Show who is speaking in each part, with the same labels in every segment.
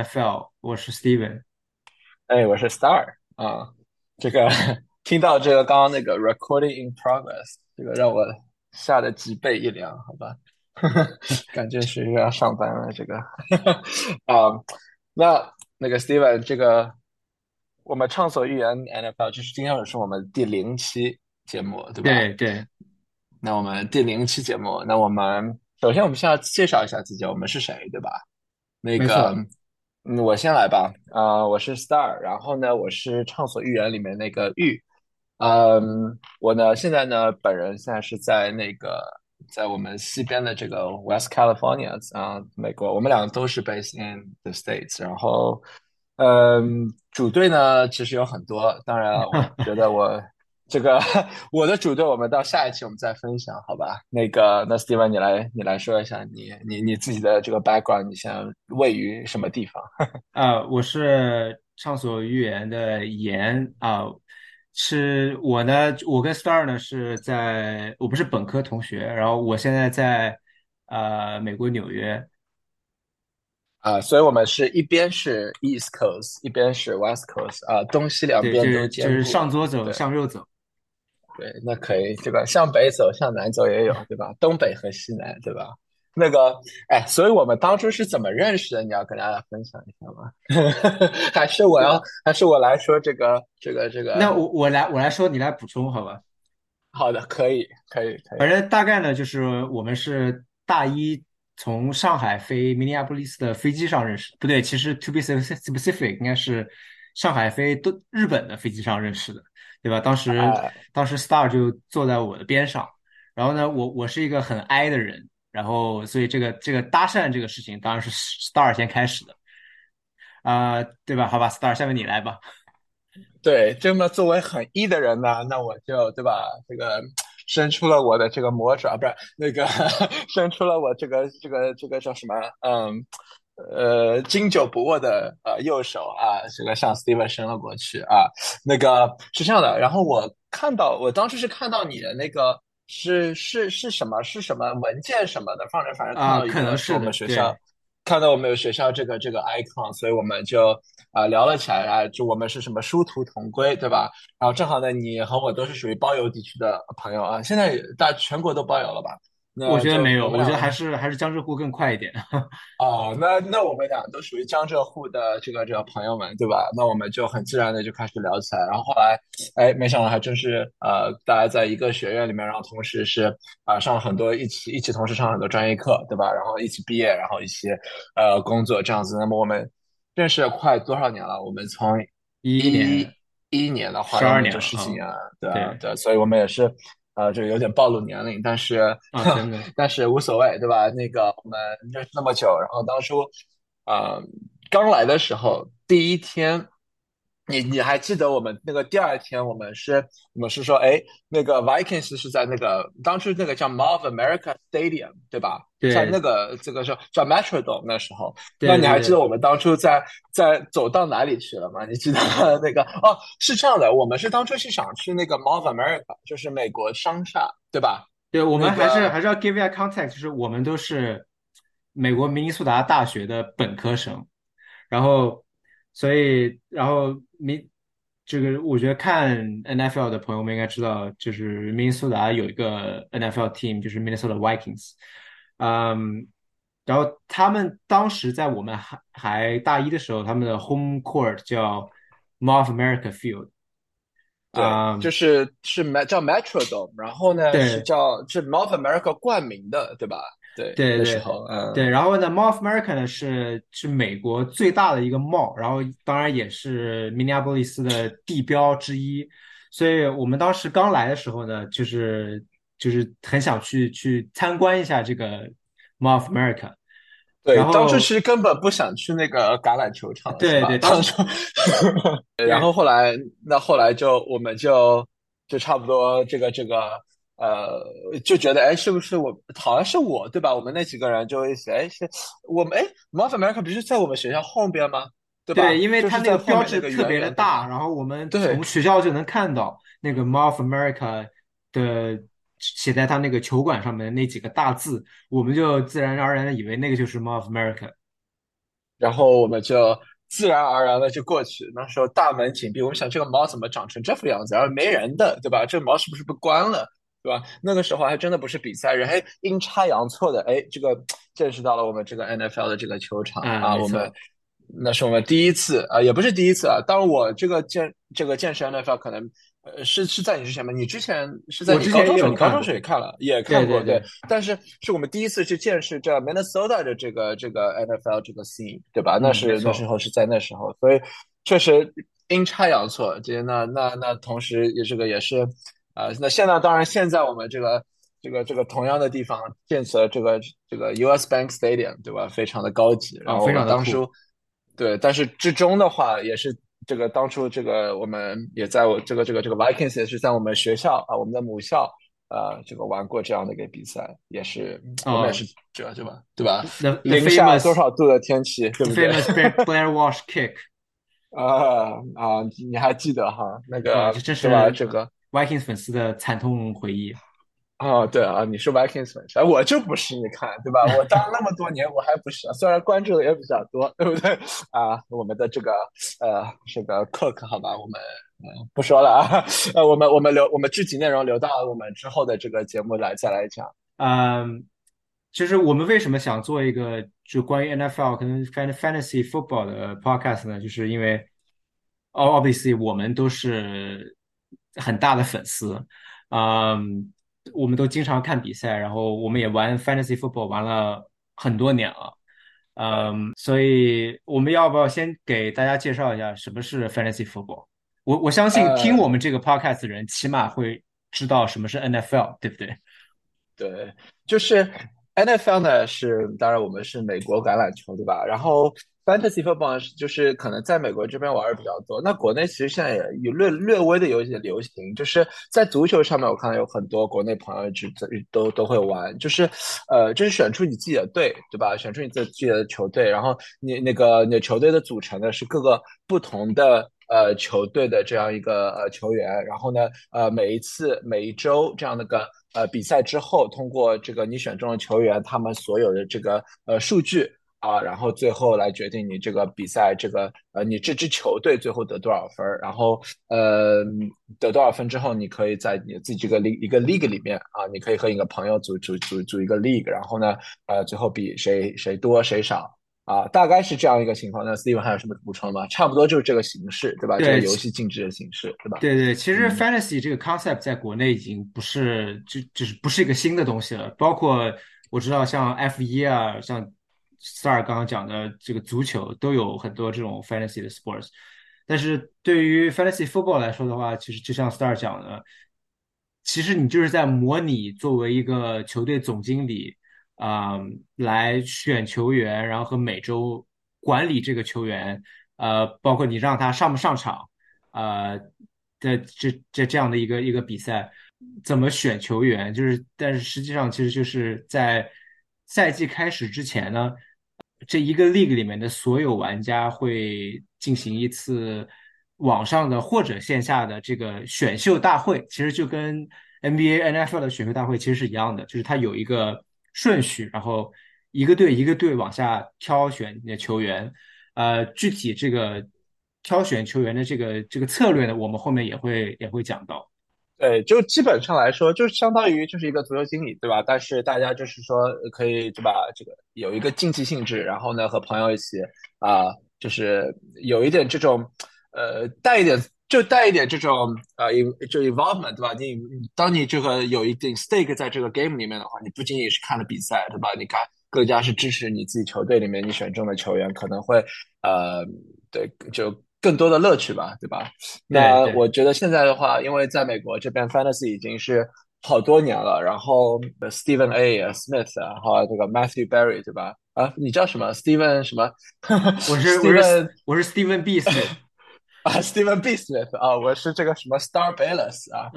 Speaker 1: NFL，我是 Steven。
Speaker 2: 哎，我是 Star 啊，这个听到这个刚刚那个 recording in progress，这个让我吓得脊背一凉，好吧，感觉是又要上班了。这个啊，那那个 Steven，这个我们畅所欲言 NFL，就是今天也是我们第零期节目，对吧？
Speaker 1: 对对。
Speaker 2: 那我们第零期节目，那我们首先我们先要介绍一下自己，我们是谁，对吧？那个。嗯，我先来吧。啊，我是 Star，然后呢，我是畅所欲言里面那个玉。嗯，我呢，现在呢，本人现在是在那个在我们西边的这个 West California 啊，美国。我们两个都是 based in the States。然后，嗯，主队呢，其实有很多。当然了，我觉得我。这个我的主队，我们到下一期我们再分享，好吧？那个，那 Steven，你来，你来说一下你你你自己的这个 background，你现在位于什么地方？
Speaker 1: 啊，我是畅所欲言的言啊，是我呢，我跟 Star 呢是在，我不是本科同学，然后我现在在呃美国纽约
Speaker 2: 啊，所以我们是一边是 East Coast，一边是 West Coast 啊，东西两边都兼
Speaker 1: 顾，就是上左走，向右走。
Speaker 2: 对，那可以，对吧向北走，向南走也有，对吧？东北和西南，对吧？那个，哎，所以我们当初是怎么认识的？你要跟大家分享一下吗？还是我要，还是我来说这个，这个，这个？
Speaker 1: 那我我来，我来说，你来补充，好吧？
Speaker 2: 好的，可以，可以，可以。
Speaker 1: 反正大概呢，就是我们是大一从上海飞明尼阿波利斯的飞机上认识，不对，其实 to be specific，应该是上海飞都日本的飞机上认识的。对吧？当时当时 Star 就坐在我的边上，然后呢，我我是一个很 I 的人，然后所以这个这个搭讪这个事情当然是 Star 先开始的，啊，对吧？好吧，Star，下面你来吧。
Speaker 2: 对，这么作为很 E 的人呢，那我就对吧？这个伸出了我的这个魔爪，不是那个 伸出了我这个这个这个叫什么？嗯。呃，经久不握的呃右手啊，这个向 Steven 伸了过去啊，那个是这样的。然后我看到，我当时是看到你的那个是是是什么是什么文件什么的放着，反正看到
Speaker 1: 可能是
Speaker 2: 我们学校，看到我们有学校这个这个 icon，所以我们就啊聊了起来啊，就我们是什么殊途同归，对吧？然后正好呢，你和我都是属于包邮地区的朋友啊，现在大全国都包邮了吧？
Speaker 1: 我觉得没有，我觉得还是还是江浙沪更快一点。
Speaker 2: 哦，那那我们俩都属于江浙沪的这个这个朋友们，对吧？那我们就很自然的就开始聊起来。然后后来，哎，没想到还真是呃，大家在一个学院里面，然后同时是啊上了很多一起一起同时上很多专业课，对吧？然后一起毕业，然后一起呃工作这样子。那么我们认识了快多少年了？我们从
Speaker 1: 一一年
Speaker 2: 一一年的话，
Speaker 1: 十二年
Speaker 2: 十几年，对对，所以我们也是。呃，这个有点暴露年龄，但是，但是无所谓，对吧？那个我们认识那么久，然后当初，呃，刚来的时候，第一天。你你还记得我们那个第二天，我们是我们是说，哎，那个 Vikings 是在那个当初那个叫 Mall of America Stadium，对吧？在那个这个叫叫 Metrodome 那时候，那你还记得我们当初在在走到哪里去了吗？你记得那个？哦，是这样的，我们是当初是想去那个 Mall of America，就是美国商厦，对吧？
Speaker 1: 对，我们还是还是要 give you a context，就是我们都是美国明尼苏达大学的本科生，然后。所以，然后明这个，我觉得看 NFL 的朋友们应该知道，就是明尼苏达有一个 NFL team，就是 Minnesota Vikings。嗯，然后他们当时在我们还还大一的时候，他们的 home court 叫 of America Field。
Speaker 2: 对，就是是叫 Metrodome，然后呢是叫是 of America 冠名的，对吧？对
Speaker 1: 对对，
Speaker 2: 嗯，
Speaker 1: 对，然后呢，Mall of America 呢是是美国最大的一个 mall，然后当然也是明尼阿波利斯的地标之一，所以我们当时刚来的时候呢，就是就是很想去去参观一下这个 Mall of America。
Speaker 2: 对，当初其实根本不想去那个橄榄球场，
Speaker 1: 对对，
Speaker 2: 当初。然后后来，那后来就我们就就差不多这个这个。呃，就觉得哎，是不是我好像是我对吧？我们那几个人就一起哎，是我们哎，North America 不是在我们学校后边吗？对吧？
Speaker 1: 对，因为它那个标志特别的大，然后我们从学校就能看到那个 North America 的写在他那个球馆上面的那几个大字，我们就自然而然的以为那个就是 North America。
Speaker 2: 然后我们就自然而然的就过去。那时候大门紧闭，我们想这个猫怎么长成这副样子，然后没人的，对吧？这个猫是不是被关了，对吧？那个时候还真的不是比赛日，还，阴差阳错的，哎，这个见识到了我们这个 NFL 的这个球场啊，我们那是我们第一次啊，也不是第一次啊。当然我这个见这个见识 NFL 可能。呃，是是在你之前吗？你之前是在你高中时，你高中时候也看了，也看过，
Speaker 1: 对。
Speaker 2: 但是是我们第一次去见识这 Minnesota 的这个这个 NFL 这个 scene，对吧？那是那时候是在那时候，所以确实阴差阳错。这那那那同时也这个也是啊。那现在当然现在我们这个这个这个同样的地方建起了这个这个 US Bank Stadium，对吧？非常的高级，然后当初对，但是之中的话也是。这个当初这个我们也在我这个这个这个 Vikings 也是在我们学校啊，我们的母校啊，这个玩过这样的一个比赛，也是我们也是这对吧？对吧？零下多少度的天气，对不对？
Speaker 1: Blair Walsh Kick
Speaker 2: 啊啊，你还记得哈？那个
Speaker 1: 这是
Speaker 2: 吧？这个
Speaker 1: Vikings 粉丝的惨痛回忆。
Speaker 2: 哦，对啊，你是 Vikings 粉丝，我就不是，你看，对吧？我当那么多年，我还不是，虽然关注的也比较多，对不对？啊，我们的这个呃，这个 Cook，好吧，我们嗯不说了啊，呃，我们我们留我们具体内容留到我们之后的这个节目来再来讲。
Speaker 1: 嗯，其实我们为什么想做一个就关于 NFL 可能 Fantasy Football 的 Podcast 呢？就是因为 Obviously 我们都是很大的粉丝，嗯。我们都经常看比赛，然后我们也玩 fantasy football 玩了很多年了，嗯，所以我们要不要先给大家介绍一下什么是 fantasy football？我我相信听我们这个 podcast 的人起码会知道什么是 NFL，对不对？
Speaker 2: 对，就是 NFL 呢是，当然我们是美国橄榄球，对吧？然后。Fantasy football 就是可能在美国这边玩的比较多，那国内其实现在也有略略微的有一些流行，就是在足球上面，我看到有很多国内朋友就都都会玩，就是呃，就是选出你自己的队，对吧？选出你自己的球队，然后你那个你的球队的组成呢是各个不同的呃球队的这样一个呃球员，然后呢呃每一次每一周这样的个呃比赛之后，通过这个你选中的球员他们所有的这个呃数据。啊，然后最后来决定你这个比赛，这个呃，你这支球队最后得多少分然后呃，得多少分之后，你可以在你自己这个 league 一个 league 里面啊，你可以和一个朋友组组组组一个 league，然后呢，呃，最后比谁谁多谁少啊，大概是这样一个情况。那 Steven 还有什么补充吗？差不多就是这个形式，对吧？这个游戏竞技的形式，对吧？
Speaker 1: 对对，其实 fantasy 这个 concept 在国内已经不是就就是不是一个新的东西了，包括我知道像 F 一啊，像。Star 刚刚讲的这个足球都有很多这种 fantasy 的 sports，但是对于 fantasy football 来说的话，其实就像 Star 讲的，其实你就是在模拟作为一个球队总经理啊，来选球员，然后和每周管理这个球员，呃，包括你让他上不上场，呃的这这这样的一个一个比赛，怎么选球员，就是但是实际上其实就是在赛季开始之前呢。这一个 league 里面的所有玩家会进行一次网上的或者线下的这个选秀大会，其实就跟 NBA、NFL 的选秀大会其实是一样的，就是它有一个顺序，然后一个队一个队往下挑选你的球员。呃，具体这个挑选球员的这个这个策略呢，我们后面也会也会讲到。
Speaker 2: 对，就基本上来说，就相当于就是一个足球经理，对吧？但是大家就是说可以，对吧？这个有一个竞技性质，然后呢，和朋友一起啊，就是有一点这种，呃，带一点，就带一点这种呃，就 involvement，对吧？你当你这个有一定 stake 在这个 game 里面的话，你不仅仅是看了比赛，对吧？你看更加是支持你自己球队里面你选中的球员，可能会呃，对，就。更多的乐趣吧，对吧？那我觉得现在的话，因为在美国这边，fantasy 已经是好多年了。然后 Stephen A. Smith 啊，还有这个 Matthew Berry，对吧？啊，你叫什么？Stephen 什么？
Speaker 1: 我是 我是我是 Stephen B. Smith
Speaker 2: 啊，Stephen B. Smith 啊，我是这个什么 Star Bayless 啊。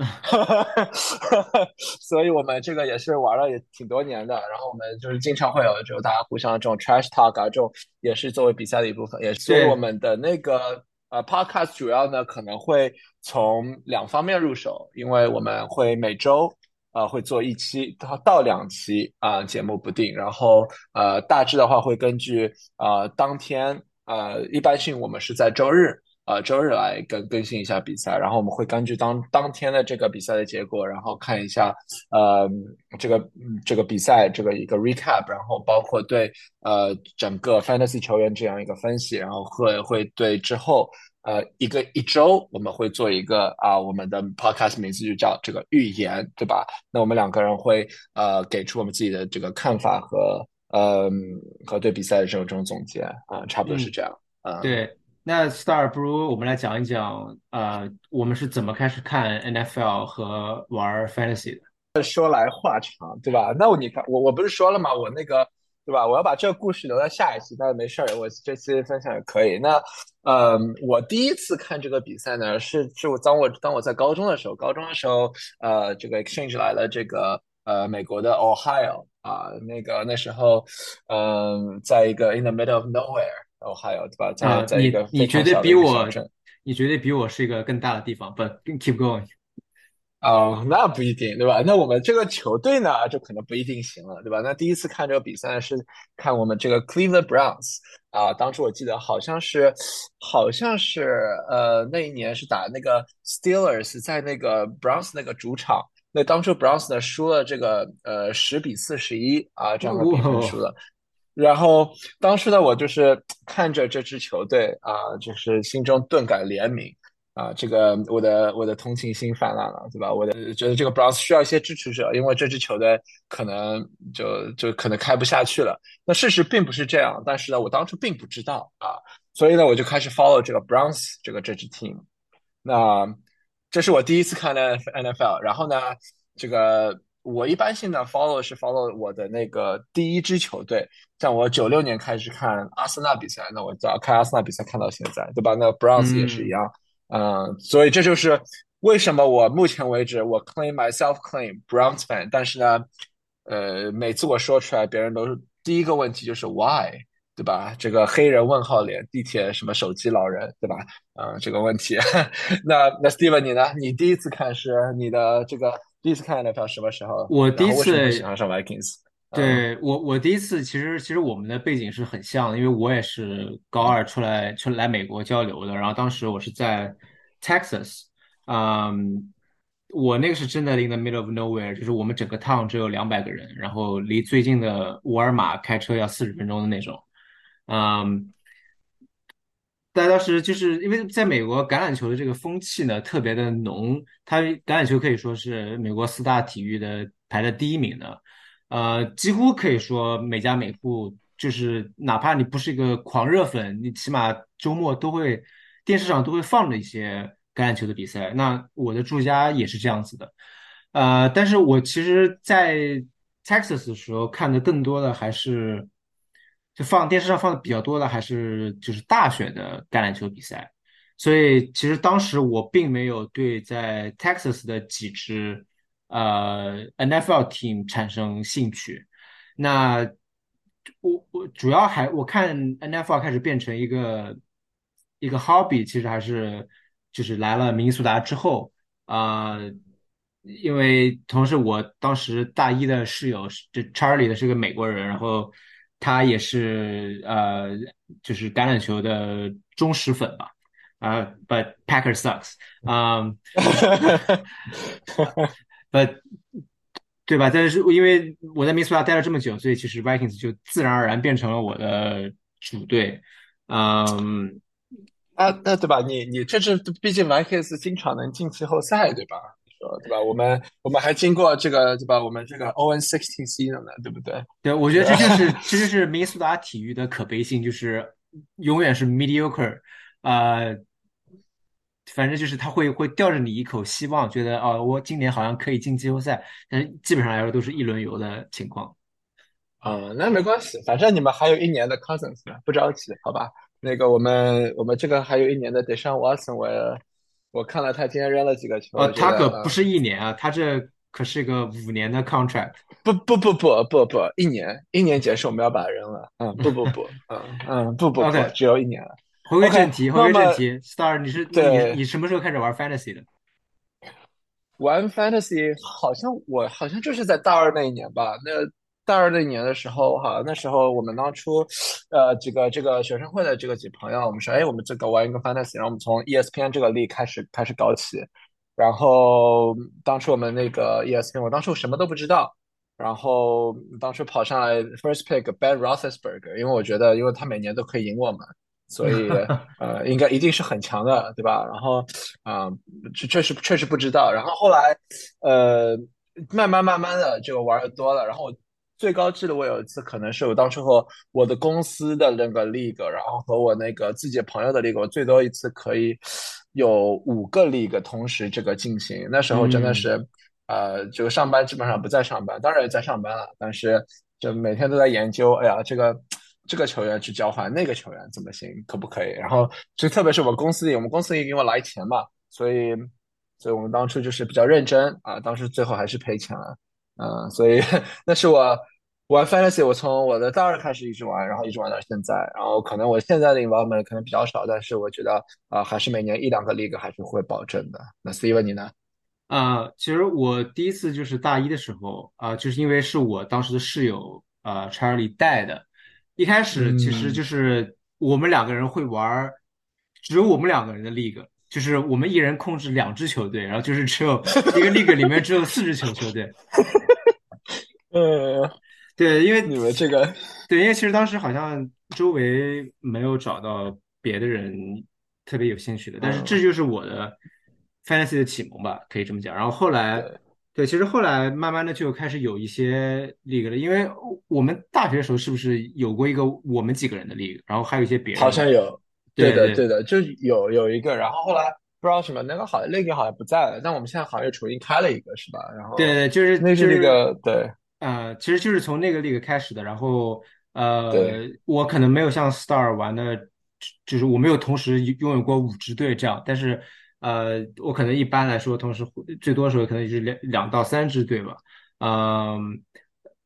Speaker 2: 所以我们这个也是玩了也挺多年的。然后我们就是经常会有就大家互相这种 trash talk 啊，这种也是作为比赛的一部分。也所以我们的那个。呃，Podcast 主要呢可能会从两方面入手，因为我们会每周呃会做一期到到两期啊、节目不定，然后呃大致的话会根据呃当天呃一般性我们是在周日。呃，周日来更更新一下比赛，然后我们会根据当当天的这个比赛的结果，然后看一下呃这个这个比赛这个一个 recap，然后包括对呃整个 fantasy 球员这样一个分析，然后会会对之后呃一个一周我们会做一个啊我们的 podcast 名字就叫这个预言，对吧？那我们两个人会呃给出我们自己的这个看法和呃和对比赛的这种这种总结啊，差不多是这样啊。
Speaker 1: 对。那 Star 不如我们来讲一讲，呃，我们是怎么开始看 NFL 和玩 Fantasy
Speaker 2: 的？说来话长，对吧？那你看，我我不是说了吗？我那个，对吧？我要把这个故事留在下一期，但是没事儿，我这期分享也可以。那，呃，我第一次看这个比赛呢，是是我当我当我在高中的时候，高中的时候，呃，这个 Exchange 来了这个呃美国的 Ohio 啊，那个那时候，嗯，在一个 in the middle of nowhere。哦，还有对吧？在在一个
Speaker 1: 你绝对比我，你绝对比我是一个更大的地方。But keep going。
Speaker 2: 哦，那不一定，对吧？那我们这个球队呢，就可能不一定行了，对吧？那第一次看这个比赛是看我们这个 Cleveland Browns 啊，当初我记得好像是，好像是呃那一年是打那个 Steelers 在那个 Browns 那个主场，那当初 Browns 呢输了这个呃十比四十一啊这样的比分输了。然后当时呢，我就是看着这支球队啊，就是心中顿感怜悯啊，这个我的我的同情心泛滥了，对吧？我的觉得这个 Browns 需要一些支持者，因为这支球队可能就就可能开不下去了。那事实并不是这样，但是呢，我当初并不知道啊，所以呢，我就开始 follow 这个 Browns 这个这支 team。那这是我第一次看的 NFL，然后呢，这个。我一般性的 follow 是 follow 我的那个第一支球队，像我九六年开始看阿森纳比赛，那我早看阿森纳比赛看到现在，对吧？那 Browns 也是一样，嗯，所以这就是为什么我目前为止我 claim myself claim Browns fan，但是呢，呃，每次我说出来，别人都是第一个问题就是 why，对吧？这个黑人问号脸，地铁什么手机老人，对吧？嗯，这个问题，那那 Steven 你呢？你第一次看是你的这个。第一次看 NFL 什么时候？
Speaker 1: 我第一次
Speaker 2: 喜欢上 Vikings。
Speaker 1: 对我，我第一次其实其实我们的背景是很像的，因为我也是高二出来出来美国交流的，然后当时我是在 Texas，嗯，我那个是真的 in the middle of nowhere，就是我们整个 town 只有两百个人，然后离最近的沃尔玛开车要四十分钟的那种，嗯。但当时就是因为在美国，橄榄球的这个风气呢特别的浓，它橄榄球可以说是美国四大体育的排在第一名的，呃，几乎可以说每家每户就是哪怕你不是一个狂热粉，你起码周末都会电视上都会放着一些橄榄球的比赛。那我的住家也是这样子的，呃，但是我其实，在 Texas 的时候看的更多的还是。就放电视上放的比较多的还是就是大选的橄榄球比赛，所以其实当时我并没有对在 Texas 的几支呃 NFL team 产生兴趣。那我我主要还我看 NFL 开始变成一个一个 hobby，其实还是就是来了明尼苏达之后啊，因为同时我当时大一的室友是这 Charlie 的是个美国人，然后。他也是呃，就是橄榄球的忠实粉吧，啊，But Packers sucks，啊，But 对吧？但是因为我在密苏达待了这么久，所以其实 Vikings 就自然而然变成了我的主队，嗯，
Speaker 2: 那，那对吧？你你这是毕竟 Vikings 经常能进季后赛，对吧？对吧？我们我们还经过这个，对吧？我们这个 O N sixteen C 的呢，对不对？
Speaker 1: 对，我觉得这就 是这就是明尼苏达体育的可悲性，就是永远是 mediocre，呃，反正就是他会会吊着你一口希望，觉得哦，我今年好像可以进季后赛，但是基本上来说都是一轮游的情况。
Speaker 2: 啊，那没关系，反正你们还有一年的 Cousins，不着急，好吧？那个我们我们这个还有一年的 Deshaun Watson，我。我看了他今天扔了几个球。
Speaker 1: 呃，他可不是一年啊，他这可是个五年的 contract。
Speaker 2: 不不不不不不，一年一年结束，我们要把他扔了。嗯，不不不，嗯嗯，不不不，只有一年了。
Speaker 1: 回归正题，回归正题，Star，你是你你什么时候开始玩 fantasy 的？
Speaker 2: 玩 Fantasy 好像我好像就是在大二那一年吧。那大二那一年的时候，哈，那时候我们当初，呃，这个这个学生会的这个几朋友，我们说，哎，我们这个玩一个 Fantasy，然后我们从 ESPN 这个力开始开始搞起。然后当初我们那个 ESPN，我当初什么都不知道。然后当时跑上来 first pick Ben Roethlisberger，因为我觉得，因为他每年都可以赢我们，所以 呃，应该一定是很强的，对吧？然后啊，确确实确实不知道。然后后来呃，慢慢慢慢的就玩的多了。然后最高记录我有一次，可能是我当时和我的公司的那个 league，然后和我那个自己朋友的 league，我最多一次可以有五个 league 同时这个进行。那时候真的是。呃，就上班基本上不在上班，当然也在上班了，但是就每天都在研究。哎呀，这个这个球员去交换那个球员怎么行，可不可以？然后就特别是我们公司里，我们公司也给我来钱嘛，所以所以我们当初就是比较认真啊。当时最后还是赔钱了，嗯，所以 那是我玩 fantasy，我从我的大二开始一直玩，然后一直玩到现在。然后可能我现在的 involvement 可能比较少，但是我觉得啊，还是每年一两个 league 还是会保证的。那 Steven 你呢？
Speaker 1: 啊，其实我第一次就是大一的时候啊，就是因为是我当时的室友啊，Charlie 带的。一开始其实就是我们两个人会玩，只有我们两个人的 league，就是我们一人控制两支球队，然后就是只有一个 league 里面只有四支球球队。
Speaker 2: 呃，
Speaker 1: 对，因为
Speaker 2: 你们这个，
Speaker 1: 对，因为其实当时好像周围没有找到别的人特别有兴趣的，但是这就是我的。fantasy 的启蒙吧，可以这么讲。然后后来，对，其实后来慢慢的就开始有一些 league 了，因为我们大学的时候是不是有过一个我们几个人的 league，然后还有一些别人，
Speaker 2: 好像有，对
Speaker 1: 的，
Speaker 2: 对的，就有有一个，然后后来不知道什么那个好像 league 好像不在了，但我们现在好像又重新开了一个，是吧？然后
Speaker 1: 对对，就是
Speaker 2: 那
Speaker 1: 是
Speaker 2: 那个对，
Speaker 1: 呃，其实就是从那个 league 开始的。然后呃，我可能没有像 star 玩的，就是我没有同时拥有过五支队这样，但是。呃，我可能一般来说，同时最多时候可能就是两两到三支队吧。嗯，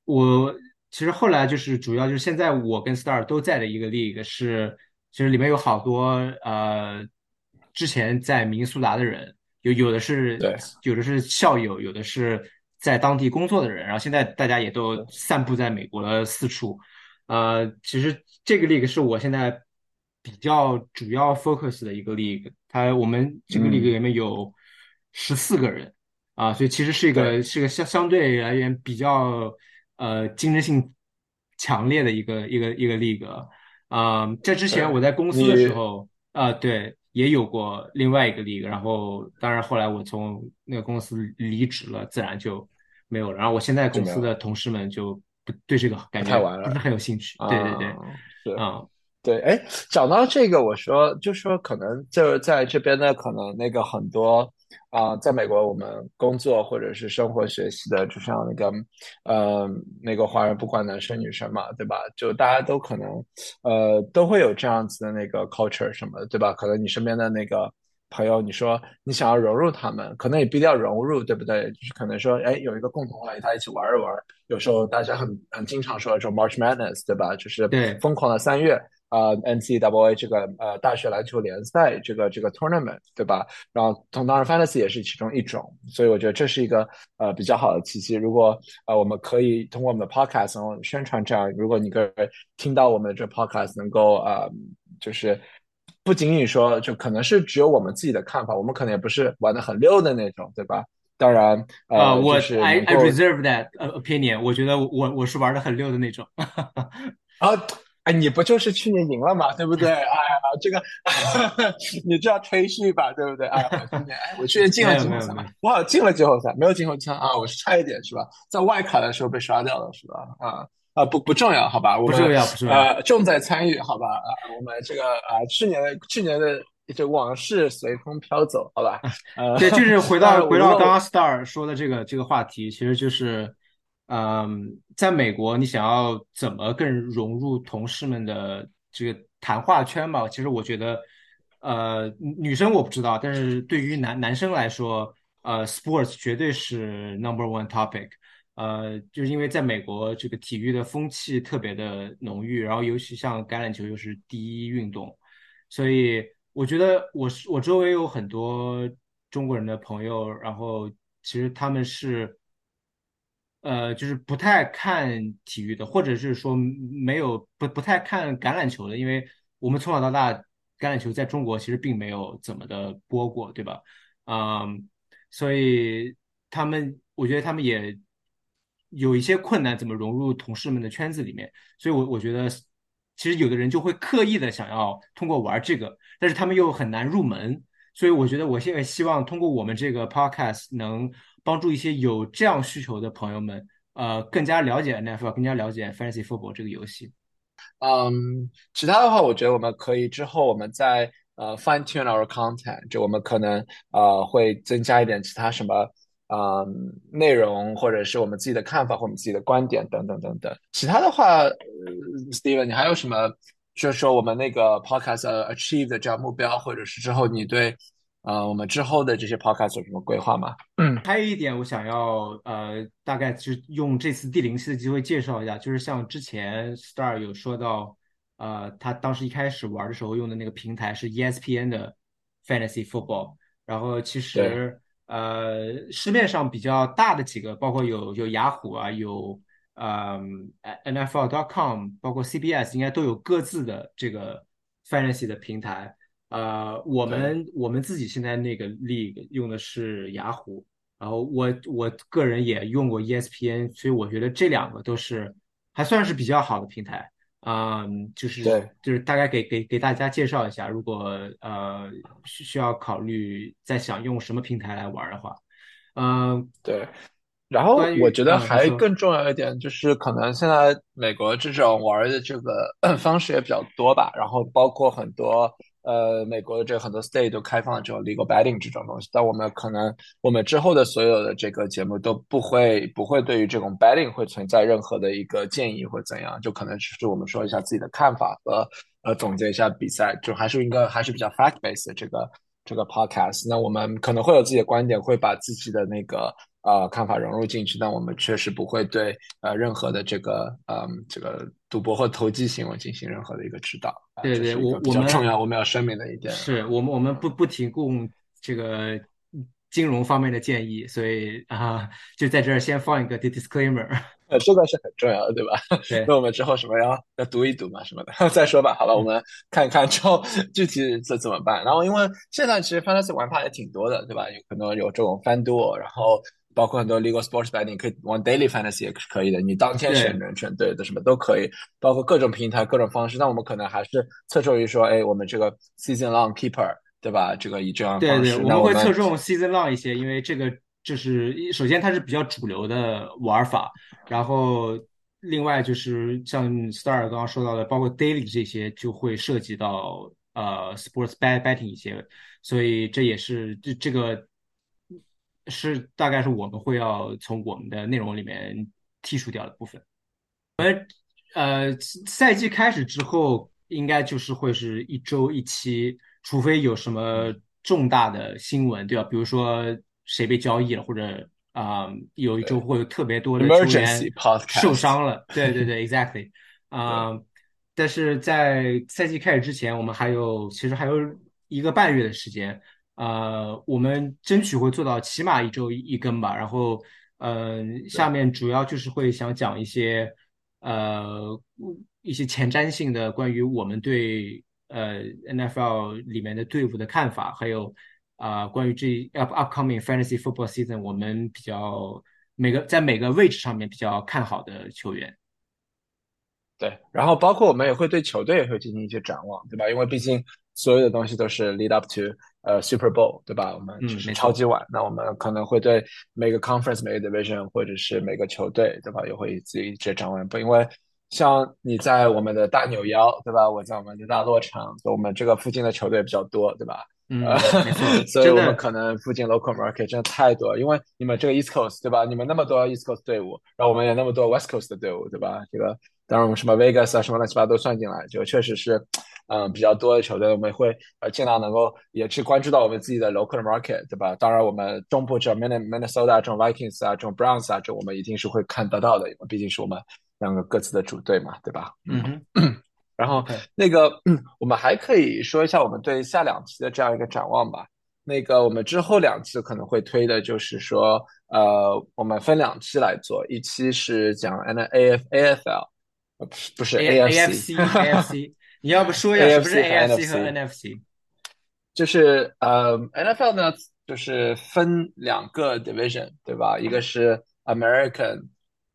Speaker 1: 我其实后来就是主要就是现在我跟 Star 都在的一个 league 是，其实里面有好多呃之前在明尼苏达的人，有有的是
Speaker 2: 对，
Speaker 1: 有的是校友，有的是在当地工作的人，然后现在大家也都散布在美国的四处。呃，其实这个 league 是我现在比较主要 focus 的一个 league。他我们这个 league 里面有十四个人啊，所以其实是一个是个相相对而言比较呃竞争性强烈的一个一个一个 league 啊。在之前我在公司的时候啊，对，也有过另外一个 league，然后当然后来我从那个公司离职了，自然就没有了。然后我现在公司的同事们就不对这个感觉不是很有兴趣，对对对，啊。
Speaker 2: 对，哎，讲到这个，我说就说可能就是在这边呢，可能那个很多啊，在美国我们工作或者是生活学习的，就像那个呃那个华人，不管男生女生嘛，对吧？就大家都可能呃都会有这样子的那个 culture 什么的，对吧？可能你身边的那个朋友，你说你想要融入他们，可能也不一定要融入，对不对？就是可能说，哎，有一个共同话题，大家一起玩一玩。有时候大家很很经常说这种 March Madness，对吧？就是疯狂的三月。啊，NCAA 这个呃大学篮球联赛这个这个 tournament 对吧？然后同当然 fantasy 也是其中一种，所以我觉得这是一个呃比较好的契机。如果呃我们可以通过我们的 podcast 然后宣传这样，如果你个听到我们的这 podcast 能够呃就是不仅仅说就可能是只有我们自己的看法，我们可能也不是玩的很溜的那种，对吧？当然
Speaker 1: 呃，我
Speaker 2: I
Speaker 1: I reserve that opinion，我觉得我我是玩的很溜的那种。
Speaker 2: 啊。哎，你不就是去年赢了嘛，对不对？哎呀，这个 你就要吹嘘吧，对不对？哎，我去年，哎，我去年进了季后赛，我好像进了季后赛，没有进后赛啊，我是差一点是吧？在外卡的时候被刷掉了是吧？啊啊，不不重要，好吧？
Speaker 1: 不重要，不重要，
Speaker 2: 呃，重在参与，好吧？啊，我们这个啊，去年的去年的这往事随风飘走，好吧？呃，
Speaker 1: 对，就是回到 回到刚刚 Star 说的这个这个话题，其实就是。嗯，在美国，你想要怎么更融入同事们的这个谈话圈嘛？其实我觉得，呃，女生我不知道，但是对于男男生来说，呃，sports 绝对是 number one topic。呃，就是因为在美国，这个体育的风气特别的浓郁，然后尤其像橄榄球又是第一运动，所以我觉得我是我周围有很多中国人的朋友，然后。其实他们是，呃，就是不太看体育的，或者是说没有不不太看橄榄球的，因为我们从小到大橄榄球在中国其实并没有怎么的播过，对吧？嗯，所以他们我觉得他们也有一些困难，怎么融入同事们的圈子里面，所以我我觉得其实有的人就会刻意的想要通过玩这个，但是他们又很难入门。所以我觉得我现在希望通过我们这个 podcast 能帮助一些有这样需求的朋友们，呃，更加了解 NFL，更加了解 Fantasy Football 这个游戏。
Speaker 2: 嗯，其他的话，我觉得我们可以之后我们再呃 fine tune our content，就我们可能呃会增加一点其他什么嗯内容，或者是我们自己的看法或我们自己的观点等等等等。其他的话，Steven，你还有什么？就是说我们那个 podcast achieve 的这样目标，或者是之后你对呃我们之后的这些 podcast 有什么规划吗？
Speaker 1: 嗯，还有一点我想要呃大概就用这次第零期的机会介绍一下，就是像之前 Star 有说到，呃他当时一开始玩的时候用的那个平台是 ESPN 的 Fantasy Football，然后其实呃市面上比较大的几个，包括有有雅虎啊有。嗯，NFL.com 包括 CBS 应该都有各自的这个 fantasy 的平台。呃，我们我们自己现在那个 league 用的是雅虎，然后我我个人也用过 ESPN，所以我觉得这两个都是还算是比较好的平台。嗯，就是就是大概给给给大家介绍一下，如果呃需需要考虑在想用什么平台来玩的话，嗯，
Speaker 2: 对。然后我觉得还更重要一点就是，可能现在美国这种玩的这个 方式也比较多吧。然后包括很多呃美国的这很多 state 都开放了这种 legal betting 这种东西。但我们可能我们之后的所有的这个节目都不会不会对于这种 betting 会存在任何的一个建议或怎样，就可能只是我们说一下自己的看法和呃总结一下比赛，就还是应该还是比较 fact based 的这个这个 podcast。那我们可能会有自己的观点，会把自己的那个。呃，看法融入进去，但我们确实不会对呃任何的这个嗯这个赌博或投机行为进行任何的一个指导。
Speaker 1: 对对，我
Speaker 2: 我们重要，我们要声明的一点
Speaker 1: 是我们我们不不提供这个金融方面的建议，所以啊，就在这儿先放一个 disclaimer。
Speaker 2: 呃，这个是很重要的，对吧？
Speaker 1: 对。
Speaker 2: 那我们之后什么要要读一读嘛什么的，再说吧。好了，我们看一看之后具体怎怎么办。然后，因为现在其实 fantasy 玩法也挺多的，对吧？有可能有这种 FanDuel，然后。包括很多 legal sports betting 可以玩 daily fantasy 也是可以的，你当天选人选对的什么都可以，包括各种平台各种方式。那我们可能还是侧重于说，哎，我们这个 season long keeper 对吧？这个以这样
Speaker 1: 方式，
Speaker 2: 我
Speaker 1: 们会侧重 season long 一些，因为这个就是首先它是比较主流的玩法，然后另外就是像 Star 刚刚说到的，包括 daily 这些就会涉及到呃 sports bet betting 一些，所以这也是这这个。是大概是我们会要从我们的内容里面剔除掉的部分。我们呃赛季开始之后，应该就是会是一周一期，除非有什么重大的新闻，对吧？比如说谁被交易了，或者啊有一周会有特别多的球员受伤了。对对对，exactly 啊。但是在赛季开始之前，我们还有其实还有一个半月的时间。呃，我们争取会做到起码一周一更吧。然后，嗯，下面主要就是会想讲一些呃一些前瞻性的关于我们对呃 NFL 里面的队伍的看法，还有啊关于这 up upcoming fantasy football season 我们比较每个在每个位置上面比较看好的球员。
Speaker 2: 对，然后包括我们也会对球队也会进行一些展望，对吧？因为毕竟所有的东西都是 lead up to。呃，Super Bowl 对吧？我们就是超级碗，那我们可能会对每个 conference、每个 division 或者是每个球队，对吧？也会自己一直展望。不，因为像你在我们的大纽腰，对吧？我在我们的大洛城，我们这个附近的球队比较多，对吧？
Speaker 1: 嗯，
Speaker 2: 所以我们可能附近 local market 真的太多。因为你们这个 East Coast，对吧？你们那么多 East Coast 队伍，然后我们也那么多 West Coast 的队伍，对吧？这个当然我们什么 Vegas 啊，什么乱七八糟都算进来，就确实是。嗯，比较多的球队，我们会呃尽量能够也去关注到我们自己的 local market，对吧？当然，我们中部这 Minnesota 这种 Vikings 啊，这种 Browns 啊，这我们一定是会看得到的，因为毕竟是我们两个各自的主队嘛，对吧？
Speaker 1: 嗯。
Speaker 2: 然后那个，我们还可以说一下我们对下两期的这样一个展望吧。那个我们之后两期可能会推的就是说，呃，我们分两期来做，一期是讲 N A F A F L，不是不是
Speaker 1: A F C A F C，你要不说一下什么是 A F C 和 N F C？
Speaker 2: 就是呃，N F L 呢，就是分两个 division，对吧？一个是 American，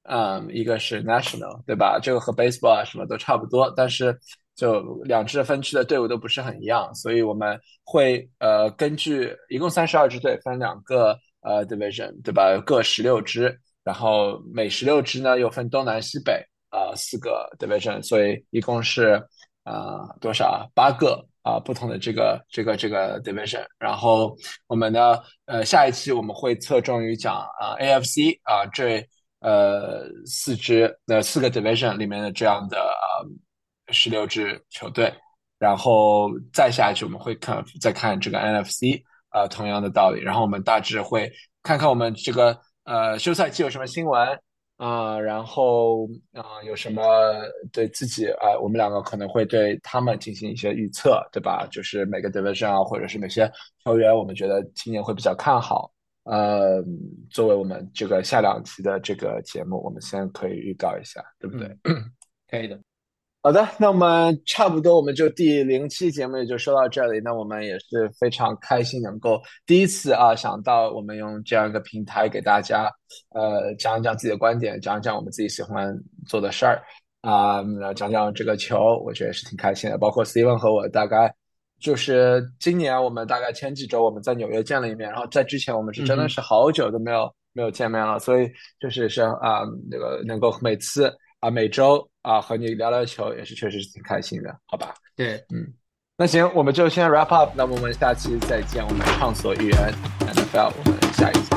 Speaker 2: 嗯，一个是 National，对吧？这个和 baseball 啊什么都差不多，但是就两支分区的队伍都不是很一样，所以我们会呃根据一共三十二支队分两个呃 division，对吧？各十六支，然后每十六支呢又分东南西北啊四个 division，所以一共是啊多少啊八个。啊，不同的这个这个这个 division，然后我们呢，呃，下一期我们会侧重于讲啊 AFC 啊这呃四支那四个 division 里面的这样的啊十六支球队，然后再下去我们会看再看这个 NFC 啊同样的道理，然后我们大致会看看我们这个呃休赛期有什么新闻。啊，然后啊，有什么对自己啊？我们两个可能会对他们进行一些预测，对吧？就是每个 division 啊，或者是哪些球员，我们觉得今年会比较看好。呃，作为我们这个下两期的这个节目，我们先可以预告一下，对不对？
Speaker 1: 可以的。
Speaker 2: 好的，那我们差不多，我们就第零期节目也就说到这里。那我们也是非常开心，能够第一次啊想到我们用这样一个平台给大家呃讲一讲自己的观点，讲一讲我们自己喜欢做的事儿啊，讲讲这个球，我觉得是挺开心的。包括 Steven 和我，大概就是今年我们大概前几周我们在纽约见了一面，然后在之前我们是真的是好久都没有没有见面了，所以就是是啊那个能够每次。啊，每周啊和你聊聊球也是确实是挺开心的，好吧？
Speaker 1: 对，
Speaker 2: 嗯，那行，我们就先 wrap up，那么我们下期再见，我们畅所欲言，NFL，我们